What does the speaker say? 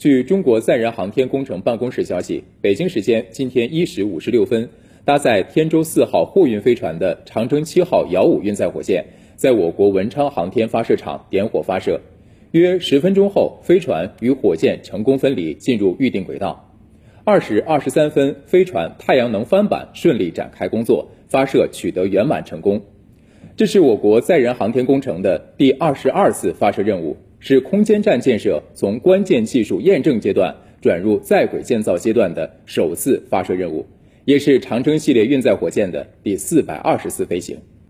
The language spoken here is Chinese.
据中国载人航天工程办公室消息，北京时间今天一时五十六分，搭载天舟四号货运飞船的长征七号遥五运载火箭，在我国文昌航天发射场点火发射。约十分钟后，飞船与火箭成功分离，进入预定轨道。二时二十三分，飞船太阳能帆板顺利展开工作，发射取得圆满成功。这是我国载人航天工程的第二十二次发射任务。是空间站建设从关键技术验证阶段转入在轨建造阶段的首次发射任务，也是长征系列运载火箭的第四百二十次飞行。